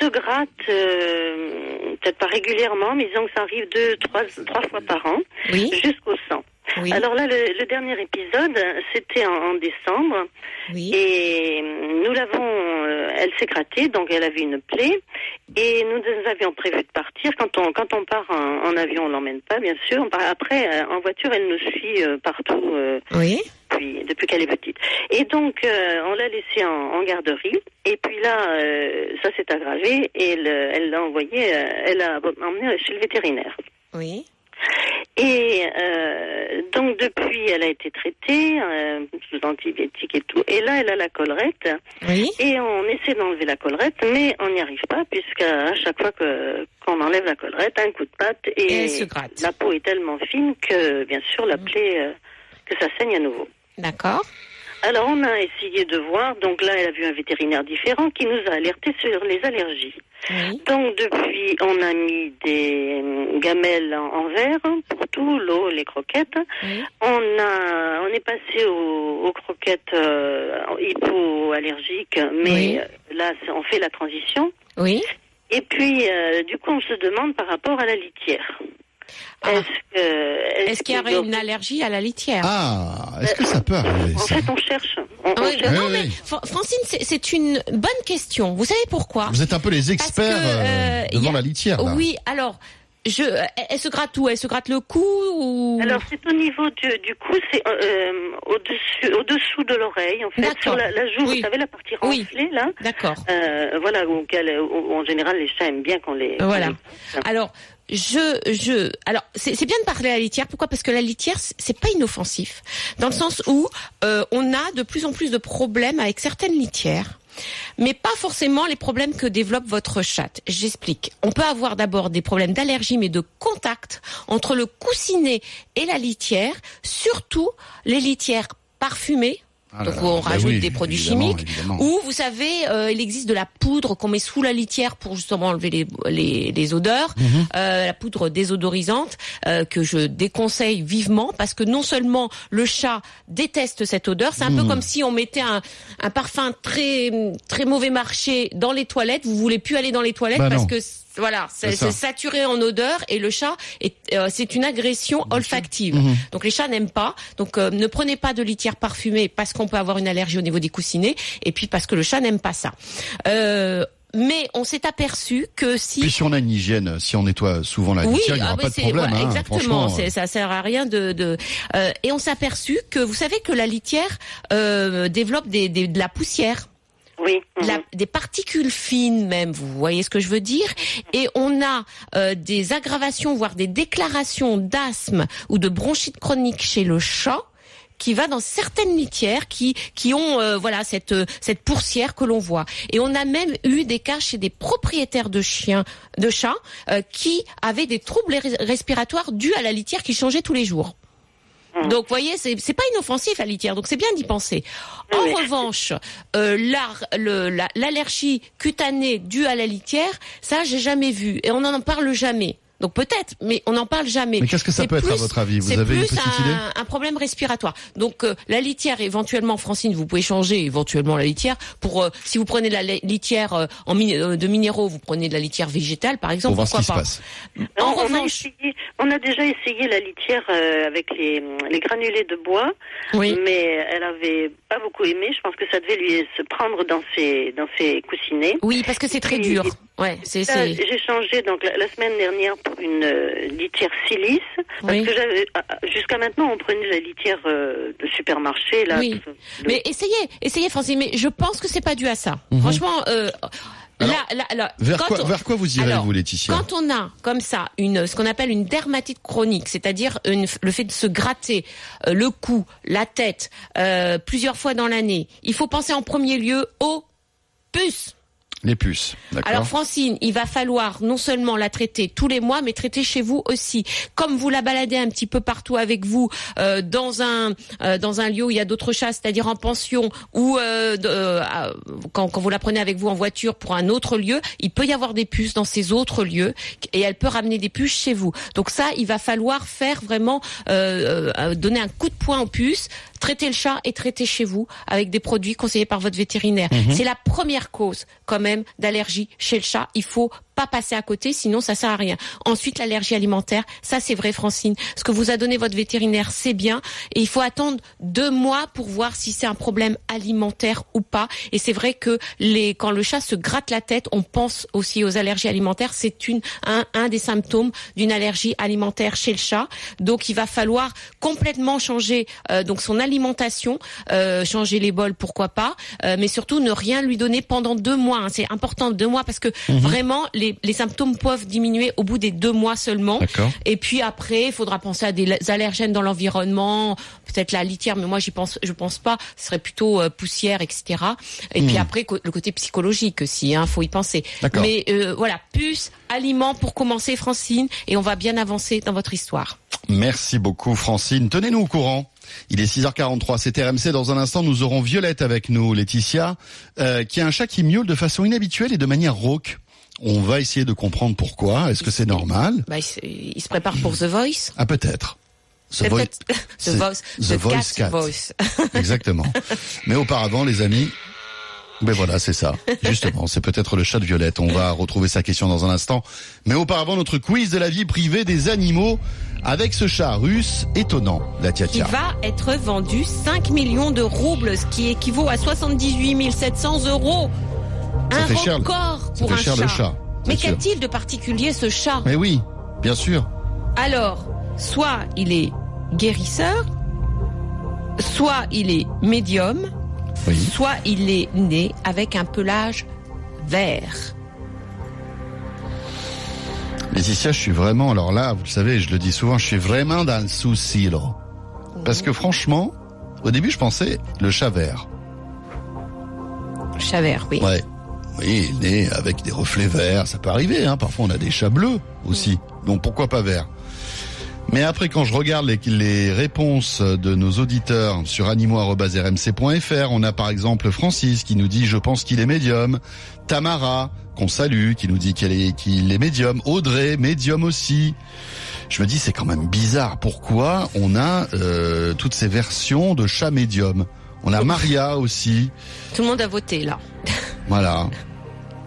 se gratte, euh, peut-être pas régulièrement, mais disons que ça arrive deux, trois, trois fois par an, Oui. jusqu'au sang. Oui. Alors là, le, le dernier épisode, c'était en, en décembre, Oui. et nous l'avons, euh, elle s'est grattée, donc elle avait une plaie, et nous, nous avions prévu de partir. Quand on quand on part en, en avion, on l'emmène pas, bien sûr. Après, euh, en voiture, elle nous suit euh, partout. euh, Oui. depuis, depuis qu'elle est petite. Et donc, on l'a laissée en, en garderie. Et puis là, ça s'est aggravé et elle elle l'a envoyée, elle l'a emmenée chez le vétérinaire. Oui. Et euh, donc, depuis, elle a été traitée euh, sous antibiotiques et tout. Et là, elle a la collerette. Oui. Et on essaie d'enlever la collerette, mais on n'y arrive pas, puisqu'à chaque fois que qu'on enlève la collerette, un coup de patte et, Et elle se gratte. la peau est tellement fine que, bien sûr, la plaie, euh, que ça saigne à nouveau. D'accord. Alors on a essayé de voir, donc là elle a vu un vétérinaire différent qui nous a alerté sur les allergies. Oui. Donc depuis on a mis des euh, gamelles en, en verre pour tout, l'eau, les croquettes. Oui. On a on est passé aux, aux croquettes euh, hypoallergiques, mais Oui. euh, là on fait la transition. Oui. Et puis euh, du coup on se demande par rapport à la litière. Ah. Est-ce qu'il y aurait une allergie à la litière Ah, est-ce que ça peut arriver En ça fait on cherche. On, on oui, cherche. non, Oui, mais oui. Fra- Francine, c'est- une bonne question. Vous savez pourquoi? Vous êtes un peu les experts que, euh, euh, devant a- la litière. Là. Oui, alors, je, elle, se gratte où? Elle se gratte le cou ou? Alors c'est au niveau du, du cou, c'est euh, au-dessus, au-dessous de l'oreille en fait, sur la, la joue, Oui. vous savez la partie Oui. renflée là. D'accord. Euh, voilà, où, en général les chats aiment bien qu'on les. Voilà. les- Alors, je, je, alors c'est bien de parler à la litière. Pourquoi? Parce que la litière, c'est pas inoffensif, dans le sens où euh, on a de plus en plus de problèmes avec certaines litières. Mais pas forcément les problèmes que développe votre chatte. J'explique. On peut avoir d'abord des problèmes d'allergie, mais de contact entre le coussinet et la litière, surtout les litières parfumées. Ah Donc là, on bah rajoute oui, des produits évidemment, chimiques. évidemment. Ou vous savez, euh, il existe de la poudre qu'on met sous la litière pour justement enlever les, les, les odeurs, Mhm. euh, la poudre désodorisante euh, que je déconseille vivement parce que non seulement le chat déteste cette odeur, c'est un Mhm. peu comme si on mettait un, un parfum très très mauvais marché dans les toilettes. Vous voulez plus aller dans les toilettes Bah parce non. que voilà, c'est saturé en odeur et le chat est euh, c'est une agression olfactive. Mhm. Donc les chats n'aiment pas. Donc euh, ne prenez pas de litière parfumée parce qu'on peut avoir une allergie au niveau des coussinets et puis parce que le chat n'aime pas ça. Euh, mais on s'est aperçu que si Puis si on a une hygiène, si on nettoie souvent la oui, litière, il n'y aura ah pas oui, de problème. voilà, hein, exactement. Ça sert à rien de. de euh, et on s'est aperçu que vous savez que la litière euh, développe des, des- de la poussière. Oui. mhm. la- des particules fines même, vous voyez ce que je veux dire Et on a euh, des aggravations, voire des déclarations d'asthme ou de bronchite chronique chez le chat qui va dans certaines litières qui qui ont euh, voilà cette euh, cette poussière que l'on voit et on a même eu des cas chez des propriétaires de chiens de chats euh, qui avaient des troubles res- respiratoires dus à la litière qui changeait tous les jours. Donc, vous voyez, c'est c'est pas inoffensif la litière, donc c'est bien d'y penser. En revanche, euh, le- la- l'allergie cutanée due à la litière, ça, j'ai jamais vu, et on n'en parle jamais. Donc peut-être, mais on n'en parle jamais. Mais qu'est-ce que ça peut être, à votre avis Vous avez une plus petite un, idée un problème respiratoire. Donc euh, la litière, éventuellement, Francine, vous pouvez changer éventuellement la litière pour euh, si vous prenez de la li- litière euh, en min- euh, de minéraux, vous prenez de la litière végétale, par Pour exemple. voir ce pourquoi qui se pas passe. En on, a revanche, essayé- on a déjà essayé la litière euh, avec les, les granulés de bois, oui. mais elle avait pas beaucoup aimé. Je pense que ça devait lui se prendre dans ses dans ses coussinets. Oui, parce que c'est très dur. Ouais, c'est. J'ai changé donc la, la semaine dernière une euh, litière silice parce Oui. que j'avais ah, ah, jusqu'à maintenant on prenait la litière euh, de supermarché là. Oui. Mais essayez, essayez, Francine. Mais je pense que c'est pas dû à ça. Mhm. Franchement, euh, Alors, là, là, là, Vers quand quoi, on- vers quoi vous irez, Alors, vous, Laetitia Quand on a comme ça une, ce qu'on appelle une dermatite chronique, c'est-à-dire une- le fait de se gratter euh, le cou, la tête, euh, plusieurs fois dans l'année, il faut penser en premier lieu aux puces. Les puces, Alors Francine, il va falloir non seulement la traiter tous les mois, mais traiter chez vous aussi. Comme vous la baladez un petit peu partout avec vous, euh, dans un euh, dans un lieu où il y a d'autres chats, c'est-à-dire en pension, ou euh, euh, quand, quand vous la prenez avec vous en voiture pour un autre lieu, il peut y avoir des puces dans ces autres lieux, et elle peut ramener des puces chez vous. Donc ça, il va falloir faire vraiment euh, euh, donner un coup de poing aux puces, traiter le chat et traiter chez vous avec des produits conseillés par votre vétérinaire. C'est la première cause quand même d'allergie chez le chat. Il faut pas passer à côté, sinon ça sert à rien. Ensuite, l'allergie alimentaire, ça c'est vrai, Francine. Ce que vous a donné votre vétérinaire, c'est bien, et il faut attendre deux mois pour voir si c'est un problème alimentaire ou pas. Et c'est vrai que les, quand le chat se gratte la tête, on pense aussi aux allergies alimentaires. C'est une un, un des symptômes d'une allergie alimentaire chez le chat. Donc, il va falloir complètement changer euh, donc son alimentation, euh, changer les bols, pourquoi pas, euh, mais surtout ne rien lui donner pendant deux mois. hein. C'est important deux mois parce que vraiment les, les symptômes peuvent diminuer au bout des deux mois seulement. Et puis après, il faudra penser à des allergènes dans l'environnement, peut-être la litière, mais moi j'y pense, je pense pas. Ce serait plutôt euh, poussière, etc. Et puis après co- le côté psychologique aussi, hein, faut y penser. Mais euh, voilà, puce, aliments pour commencer, Francine, et on va bien avancer dans votre histoire. Merci beaucoup, Francine. Tenez-nous au courant. Il est 6h43, c'est RMC. Dans un instant, nous aurons Violette avec nous, Laetitia, euh, qui a un chat qui miaule de façon inhabituelle et de manière rauque. On va essayer de comprendre pourquoi. Est-ce que c'est normal Bah, il, se, prépare pour The Voice. Ah, peut-être. The (laughs) C'est Voi- peut-être The Voice, The Voice Cat Cat. Voice. Exactement. Mais auparavant, les amis, ben voilà, c'est ça. Justement, c'est peut-être le chat de Violette. On va retrouver sa question dans un instant. Mais auparavant, notre quiz de la vie privée des animaux avec ce chat russe étonnant, la tia qui va être vendu 5 millions de roubles, ce qui équivaut à 78 700 euros. Ça un fait cher, record Ça pour fait un cher chat. le chat. Mais qu'a-t-il de particulier ce chat? Mais oui, bien sûr. Alors, soit il est guérisseur, soit il est médium, Oui. soit il est né avec un pelage vert. Laetitia, je suis vraiment, alors là, vous le savez, je le dis souvent, je suis vraiment dans le souci, là. Parce que franchement, au début, je pensais le chat vert. Chat vert, oui. Ouais. Oui, né avec des reflets verts, ça peut arriver. Hein. Parfois, on a des chats bleus aussi. Donc pourquoi pas vert? Mais après, quand je regarde les, réponses de nos auditeurs sur animaux.rmc.fr, on a par exemple Francis qui nous dit « Je pense qu'il est médium ». Tamara, qu'on salue, qui nous dit est, qu'il est médium. Audrey, médium aussi. Je me dis, c'est quand même bizarre. Pourquoi on a euh, toutes ces versions de chats médium On a Maria aussi. Tout le monde a voté là. Voilà.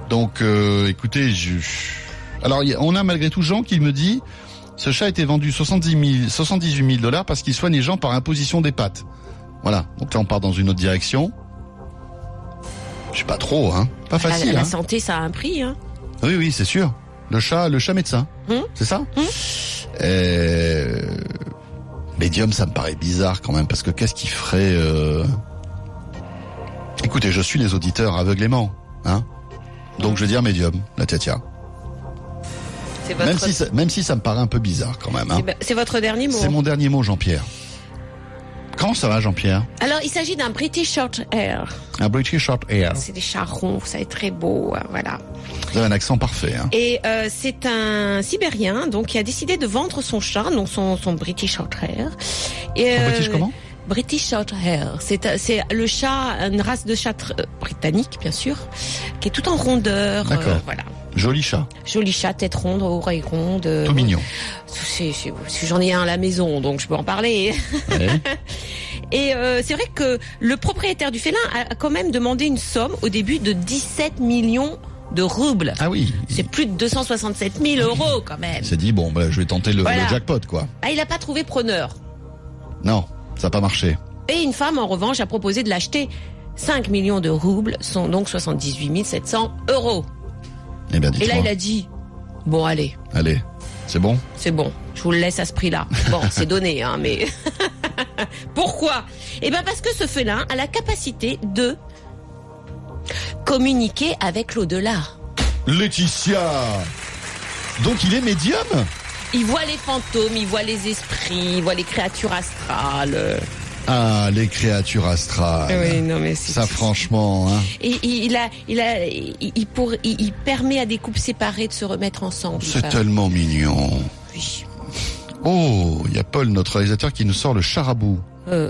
Donc, euh, écoutez, je... alors on a malgré tout Jean qui me dit ce chat a été vendu 70 000, 78 000 dollars parce qu'il soigne les gens par imposition des pattes. Voilà. Donc là, on part dans une autre direction. Je sais pas trop, hein. Pas La- facile. la, hein. santé, ça a un prix. Hein. Oui, oui, c'est sûr. Le chat, le chat médecin. Hum. C'est ça Hum. Euh, Médium, ça me paraît bizarre quand même, parce que qu'est-ce qu'il ferait euh, Écoutez, je suis les auditeurs aveuglément, hein Donc je vais dire médium, la tiatia. C'est votre, Même si, ça, même si ça me paraît un peu bizarre quand même. Hein. c'est ba- c'est votre dernier mot. C'est mon dernier mot, Jean-Pierre. Comment ça va, Jean-Pierre? Alors, il s'agit d'un British Short Hair. Un British Short Hair. C'est des chats ronds, ça est très beau, euh, voilà. Vous avez un accent parfait. Hein. Et euh, c'est un Sibérien donc qui a décidé de vendre son chat, donc son, son British Short Hair. Et, euh, British comment? British Short Hair. C'est euh, le chat, une race de chat euh, britannique bien sûr, qui est tout en rondeur. euh, D'accord. voilà, Joli chat, joli chat, tête ronde, oreilles rondes. euh, tout mignon. C'est- c'est- J'en ai un à la maison, donc je peux en parler. Ouais. (laughs) Et euh, c'est vrai que le propriétaire du félin a quand même demandé une somme au début de 17 millions de roubles. Ah oui. C'est plus de 267 000 euros quand même. Il s'est dit bon, bah, je vais tenter le, Voilà. le jackpot, quoi. Ah, il n'a pas trouvé preneur. Non, ça n'a pas marché. Et une femme, en revanche, a proposé de l'acheter. 5 millions de roubles, sont donc 78 700 euros. Eh bien, Et là, il a dit, bon, allez, Allez, c'est bon? C'est bon, je vous le laisse à ce prix-là. Bon, (laughs) c'est donné, hein, mais... (laughs) Pourquoi? Eh ben parce que ce félin a la capacité de communiquer avec l'au-delà. Laetitia. Donc il est médium? Il voit les fantômes, il voit les esprits, il voit les créatures astrales. Ah, les créatures astrales. Oui, non mais c'est Ça, franchement, hein. Et il il a, il a, il, pour, il, il permet à des couples séparés de se remettre ensemble. c'est tellement mignon. oui. Oh, il y a Paul, notre réalisateur, qui nous sort le charabou. Euh,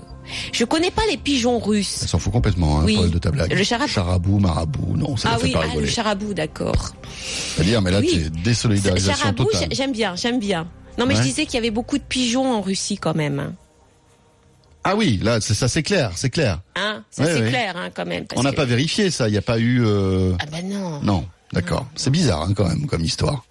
je connais pas les pigeons russes. Ça s'en fout complètement, hein, Oui. Paul, de ta blague. Le charabou. Charabou, marabout, non, ça Ah ne fait oui, pas ah, le rigoler. charabou, d'accord. C'est-à-dire, mais là, Oui. désolidarisation Charabou, totale. j'aime bien, j'aime bien. Non mais Ouais. je disais qu'il y avait beaucoup de pigeons en Russie quand même. Ah oui, là, c'est ça, c'est clair, c'est clair. Hein ça Ouais, c'est ouais. clair hein, quand même. parce On n'a que- pas vérifié ça, il n'y a pas eu... euh, Ah ben non. Non, d'accord. C'est bizarre, hein, quand même, comme histoire.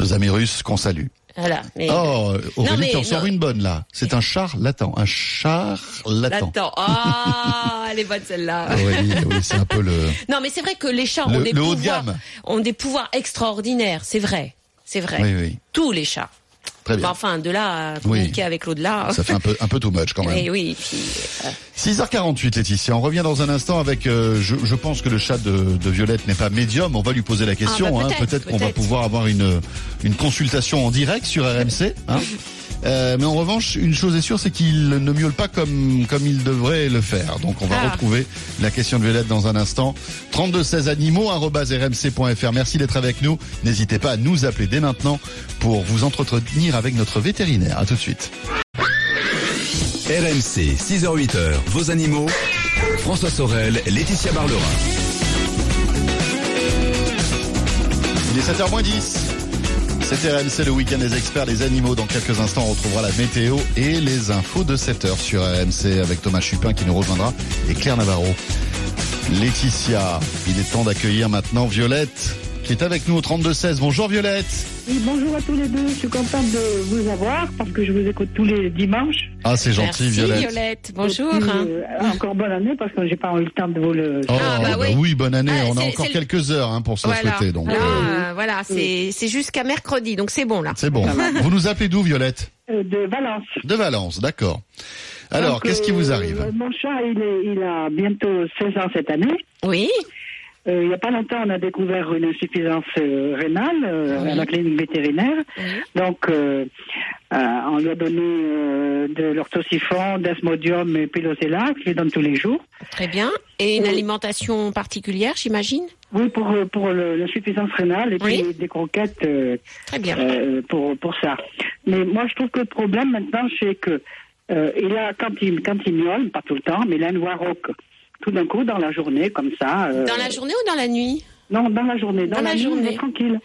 Nos amis russes qu'on salue. Voilà. Mais Oh, Aurélie, t'en sors une bonne, là. C'est un charlatan, un charlatan. Ah, (laughs) elle est bonne celle-là. Aurélie, oui, c'est un peu le... Non, mais c'est vrai que les chats ont des le haut de pouvoirs, gamme. ont des pouvoirs extraordinaires. C'est vrai, c'est vrai. Oui, oui, Tous les chats. Très bien. Enfin, de là à communiquer avec l'au-delà. Ça fait un peu, un peu too much quand (laughs) même. Et oui, puis, euh, 6h48 Laetitia, on revient dans un instant avec, euh, je, je pense que le chat de, de Violette n'est pas médium, on va lui poser la question, Ah, bah, hein. peut-être, qu'on va pouvoir avoir une, une consultation en direct sur RMC. Hein. (laughs) Euh, mais en revanche, une chose est sûre, c'est qu'il ne miaule pas comme comme il devrait le faire. Donc on va Ah. retrouver la question de Violette dans un instant. 32 16 animaux rmc.fr. Merci d'être avec nous. N'hésitez pas à nous appeler dès maintenant pour vous entretenir avec notre vétérinaire. À tout de suite. RMC, 6h-8h, vos animaux. François Sorel, Laetitia Barlerin. Il est 7h10. C'est RMC le week-end des experts des animaux. Dans quelques instants, on retrouvera la météo et les infos de 7h sur RMC avec Thomas Chupin qui nous rejoindra et Claire Navarro. Laetitia, il est temps d'accueillir maintenant Violette qui est avec nous au 32-16. Bonjour Violette. Oui, bonjour à tous les deux. Je suis contente de vous avoir parce que je vous écoute tous les dimanches. Ah, c'est gentil merci Violette. Violette. Bonjour. Puis, euh, encore bonne année parce que j'ai pas eu le temps de vous le. Oh, Ah, bah bah oui. oui, bonne année. Ah, on a encore le- quelques heures hein, pour se la Voilà. souhaiter. Donc, Là, euh, euh, voilà, c'est jusqu'à mercredi, donc c'est bon là. c'est bon. Vous nous appelez d'où Violette Euh, de Valence. De Valence, d'accord. Alors, qu'est-ce qui vous arrive Mon chat, il, est, il a bientôt 16 ans cette année. Oui. Euh, il n'y a pas longtemps, on a découvert une insuffisance euh, rénale euh, Oui. à la clinique vétérinaire. Oui. Donc, on lui a donné de l'orthosifon, d'asmodium et je lui donne tous les jours. Très bien. Et une Oui. alimentation particulière, j'imagine? Oui, pour, pour l'insuffisance rénale et puis des croquettes Très bien. pour, pour ça. Mais moi, je trouve que le problème maintenant, c'est que il a, quand il, quand il miaule, pas tout le temps, mais il a une voix rauque. Tout d'un coup, dans la journée, comme ça. euh, Dans la journée ou dans la nuit Non, dans la journée. Dans, Dans la nuit, il journée. est tranquille.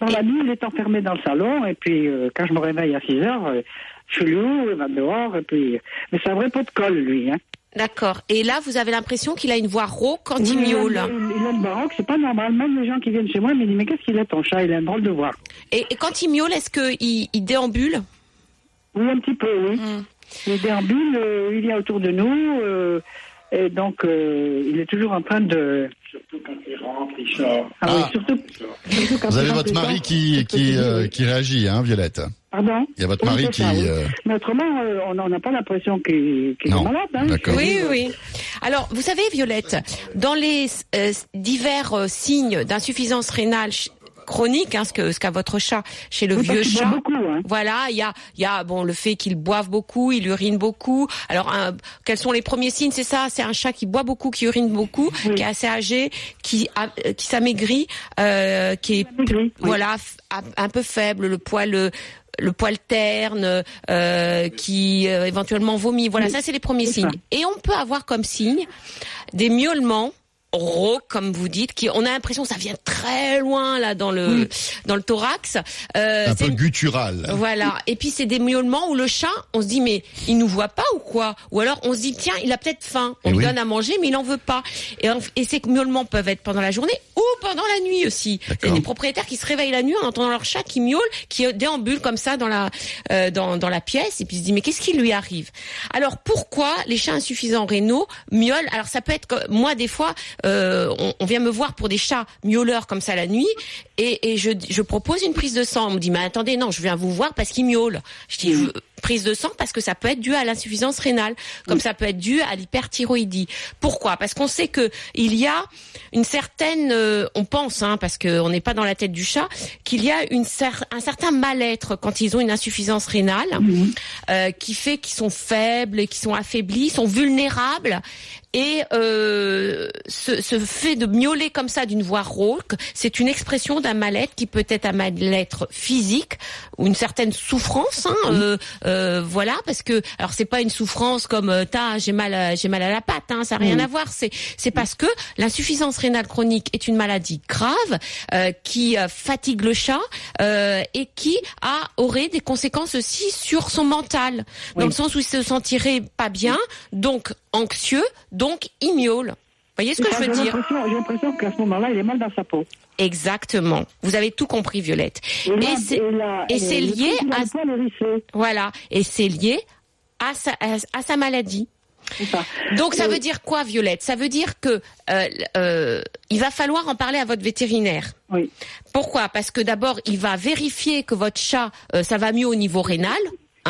Dans Et- la nuit, il est enfermé dans le salon, et puis euh, quand je me réveille à 6 heures, euh, je suis lourd, il va dehors, et puis... Mais c'est un vrai pot de colle, lui. Hein. D'accord. Et là, vous avez l'impression qu'il a une voix rauque quand il miaule. a, il a une baroque, c'est pas normal. Même les gens qui viennent chez moi me disent, mais qu'est-ce qu'il a ton chat? Il a une drôle de voix. Et, et quand il miaule, est-ce qu'il il déambule? Oui, un petit peu, oui. Hmm. Il déambule, euh, il vient autour de nous, euh, et donc euh, il est toujours en train de... Surtout quand il rentre, il sort. Ah, oui, Ah. surtout, surtout quand Vous avez votre mari qui, qui, euh, qui réagit, hein, Violette. Pardon Il y a votre Oui, mari qui... ça, oui. euh, Mais autrement, euh, on n'a pas l'impression qu'il est malade. Hein. D'accord. Oui, oui. Alors, vous savez, Violette, dans les euh, divers euh, signes d'insuffisance rénale chronique, hein, ce que ce qu'a votre chat chez le Oui, vieux chat. beaucoup, hein. Voilà, il y a, il y a bon le fait qu'il boive beaucoup, il urine beaucoup. Alors, un- quels sont les premiers signes? C'est ça, c'est un chat qui boit beaucoup, qui urine beaucoup, Oui. qui est assez âgé, qui a- qui s'amaigrit, euh, qui est oui. voilà un peu faible, le poil euh, le poil terne, euh, qui euh, éventuellement vomit. Voilà, ça c'est les premiers signes. Et on peut avoir comme signe des miaulements rauques, comme vous dites, qui on a l'impression que ça vient très loin là dans le dans le thorax. Euh, un c'est peu une- guttural. voilà. Et puis c'est des miaulements où le chat, on se dit mais il nous voit pas ou quoi? Ou alors on se dit tiens il a peut-être faim. On Eh lui oui. donne à manger mais il en veut pas. Et, ces miaulements peuvent être pendant la journée ou pendant la nuit aussi. Il y a D'accord. des propriétaires qui se réveillent la nuit en entendant leur chat qui miaule, qui déambule comme ça dans la euh, dans, dans la pièce et puis se dit mais qu'est-ce qui lui arrive? Alors pourquoi les chats insuffisants rénaux miaulent? Alors ça peut être que moi des fois euh, on, on vient me voir pour des chats miauleurs comme ça la nuit et, et je, je propose une prise de sang. On me dit mais attendez non je viens vous voir parce qu'il miaule. Je dis je- prise de sang parce que ça peut être dû à l'insuffisance rénale, comme ça peut être dû à l'hyperthyroïdie. Pourquoi? Parce qu'on sait que il y a une certaine, euh, on pense, hein, parce qu'on n'est pas dans la tête du chat, qu'il y a une cer- un certain mal-être quand ils ont une insuffisance rénale, euh, qui fait qu'ils sont faibles, qu'ils sont affaiblis, sont vulnérables. Et euh, ce, ce fait de miauler comme ça d'une voix rauque, c'est une expression d'un mal-être qui peut être un mal-être physique ou une certaine souffrance. Hein, euh, voilà, parce que alors c'est pas une souffrance comme euh, t'as j'ai mal à, j'ai mal à la patte, hein, ça n'a rien à voir. C'est c'est parce que l'insuffisance rénale chronique est une maladie grave euh, qui euh, fatigue le chat euh, et qui a aurait des conséquences aussi sur son mental, dans le sens où il se sentirait pas bien, donc anxieux, donc il miaule. Vous voyez ce que je veux dire J'ai l'impression qu'à ce moment-là, il est mal dans sa peau. Exactement. Vous avez tout compris, Violette. Et, c'est- et lié à- Voilà. Et c'est lié à sa, à, à sa maladie. ça. Donc ça veut dire quoi, Violette? Ça veut dire que euh, euh, il va falloir en parler à votre vétérinaire. Oui. Pourquoi? Parce que d'abord, il va vérifier que votre chat, euh, ça va mieux au niveau rénal.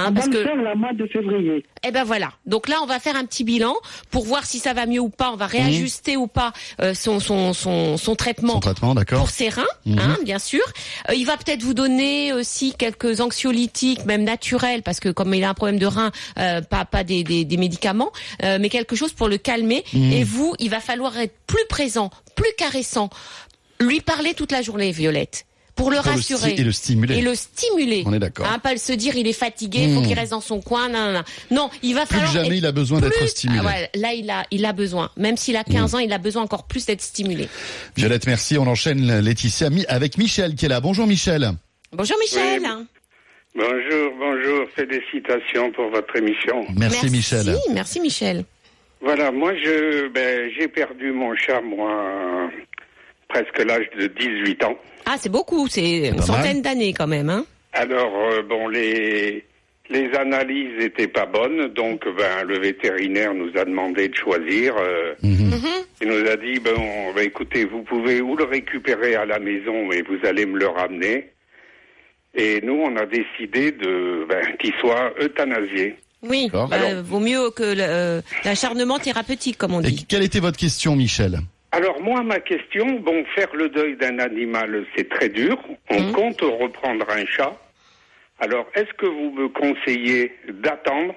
Hein, parce va que le mois de février. eh ben voilà. Donc là, on va faire un petit bilan pour voir si ça va mieux ou pas. On va réajuster ou pas euh, son, son, son, son traitement Son traitement, d'accord pour ses reins, hein, bien sûr. Euh, il va peut-être vous donner aussi quelques anxiolytiques, même naturels, parce que comme il a un problème de rein, euh, pas pas des, des, des médicaments, euh, mais quelque chose pour le calmer. Et vous, il va falloir être plus présent, plus caressant, lui parler toute la journée, Violette, pour le Pour rassurer et le stimuler. et le stimuler. On est d'accord. Hein, pas le se dire il est fatigué, faut qu'il reste dans son coin. Non, non, non. Non, il va Plus falloir jamais, être il a besoin d'être stimulé. Ah ouais, là, il a, il a besoin. Même s'il a 15 ans, il a besoin encore plus d'être stimulé. Violette, merci. On enchaîne Laetitia avec Michel qui est là. Bonjour Michel. Bonjour Michel. Oui. Bonjour, bonjour, félicitations pour votre émission. Merci, Michel. Merci Michel. Voilà, moi je ben, j'ai perdu mon chat, moi, presque l'âge de 18 ans. Ah, c'est beaucoup, c'est une centaine d'années quand même. Hein. Alors, euh, bon, les, les analyses n'étaient pas bonnes, donc ben, le vétérinaire nous a demandé de choisir. euh, Mhm. Il nous a dit, bon, ben, écoutez, vous pouvez ou le récupérer à la maison, mais vous allez me le ramener. Et nous, on a décidé de ben, qu'il soit euthanasié. Oui, bah, Alors- vaut mieux que euh, l'acharnement thérapeutique, comme on Et dit. quelle était votre question, Michel? Alors moi, ma question, bon, faire le deuil d'un animal, c'est très dur. On Mhm. compte reprendre un chat. Alors, est-ce que vous me conseillez d'attendre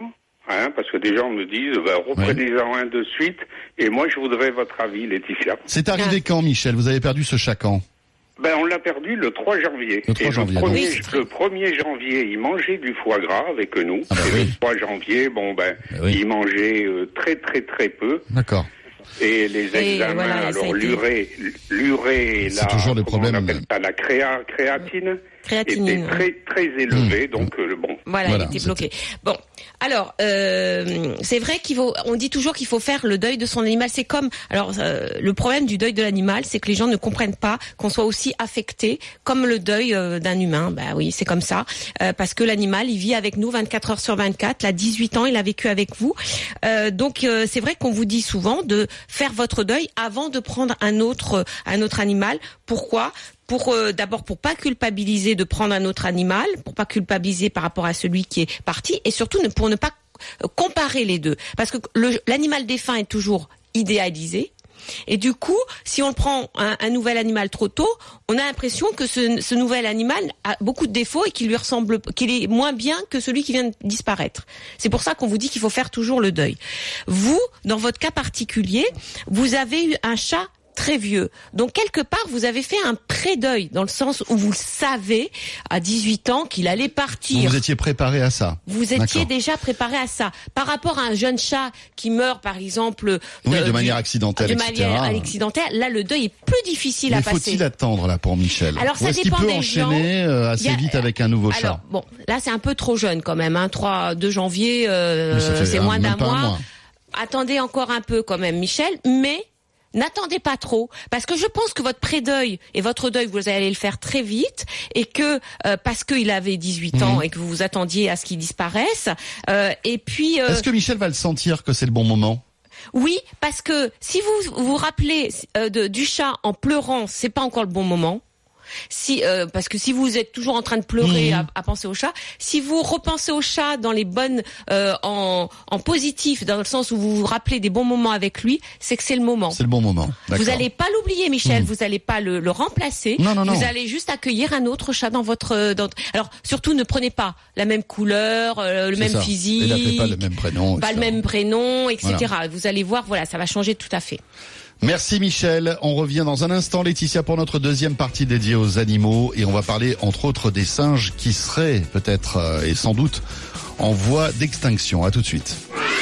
hein, Parce que des gens me disent, bah, reprenez-en un de suite. Et moi, je voudrais votre avis, Laetitia. C'est arrivé quand, Michel? Vous avez perdu ce chat quand? Ben, on l'a perdu le 3 janvier. Le 3 Et janvier, Le donc. 1er, Oui. le 1er janvier, il mangeait du foie gras avec nous. Ah bah et oui. le 3 janvier, bon, ben, Bah oui. il mangeait euh, très, très, très peu. D'accord. Et les examens, voilà, et a alors l'urée, l'urée, C'est la, toujours le comment problème. on appelle ça, la créa, créatine, Créatinine, était très, très élevée. Mmh. Donc, euh, bon, Voilà, Voilà, il était bloqué. Bon, alors euh, c'est vrai qu'il faut. On dit toujours qu'il faut faire le deuil de son animal. C'est comme. Alors euh, le problème du deuil de l'animal, c'est que les gens ne comprennent pas qu'on soit aussi affecté comme le deuil euh, d'un humain. Bah oui, c'est comme ça, Euh, parce que l'animal, il vit avec nous 24 heures sur 24. Il a 18 ans, il a vécu avec vous. Euh, donc euh, c'est vrai qu'on vous dit souvent de faire votre deuil avant de prendre un autre un autre animal. Pourquoi? Euh, d'abord pour pas culpabiliser de prendre un autre animal, pour pas culpabiliser par rapport à celui qui est parti, et surtout pour ne pas euh, comparer les deux, parce que l'animal défunt est toujours idéalisé. Et du coup, si on prend un, un nouvel animal trop tôt, on a l'impression que ce, ce nouvel animal a beaucoup de défauts et qu'il lui ressemble, qu'il est moins bien que celui qui vient de disparaître. C'est pour ça qu'on vous dit qu'il faut faire toujours le deuil. Vous, dans votre cas particulier, vous avez eu un chat très vieux. Donc quelque part, vous avez fait un pré-deuil dans le sens où vous savez à 18 ans qu'il allait partir. vous étiez préparé à ça Vous étiez déjà préparé à ça. Par rapport à un jeune chat qui meurt, par exemple, Oui, de du- manière accidentelle, de etc. manière accidentelle, là, le deuil est plus difficile Mais à passer. faut-il attendre là pour Michel Alors, ça dépend peut des enchaîner gens. euh, assez a- vite avec un nouveau Alors chat bon, là c'est un peu trop jeune quand même. Hein. 3, 2 janvier, euh, c'est moins d'un mois. Attendez encore un peu quand même, Michel, mais N'attendez pas trop, parce que je pense que votre pré-deuil et votre deuil, vous allez le faire très vite, et que euh, parce qu'il avait 18 ans Mhm. et que vous vous attendiez à ce qu'il disparaisse, euh, et puis euh, Est-ce que Michel va le sentir que c'est le bon moment? Oui, parce que si vous vous rappelez euh, de, du chat en pleurant, c'est pas encore le bon moment. Si, euh, parce que si vous êtes toujours en train de pleurer à, à penser au chat, si vous repensez au chat dans les bonnes, euh, en, en positif, dans le sens où vous vous rappelez des bons moments avec lui, c'est que c'est le moment. C'est le bon moment. Vous D'accord. allez pas l'oublier, Michel. Mhm. Vous allez pas le, le remplacer. Non, non, non. Vous allez juste accueillir un autre chat dans votre. Dans... Alors surtout, ne prenez pas la même couleur, euh, le même ça. physique. Pas le même prénom. Pas le etc. même prénom, etc. Vous allez voir, voilà, ça va changer tout à fait. Merci Michel. On revient dans un instant, Laetitia, pour notre deuxième partie dédiée aux animaux. Et on va parler, entre autres, des singes qui seraient peut-être euh, et sans doute en voie d'extinction. À tout de suite.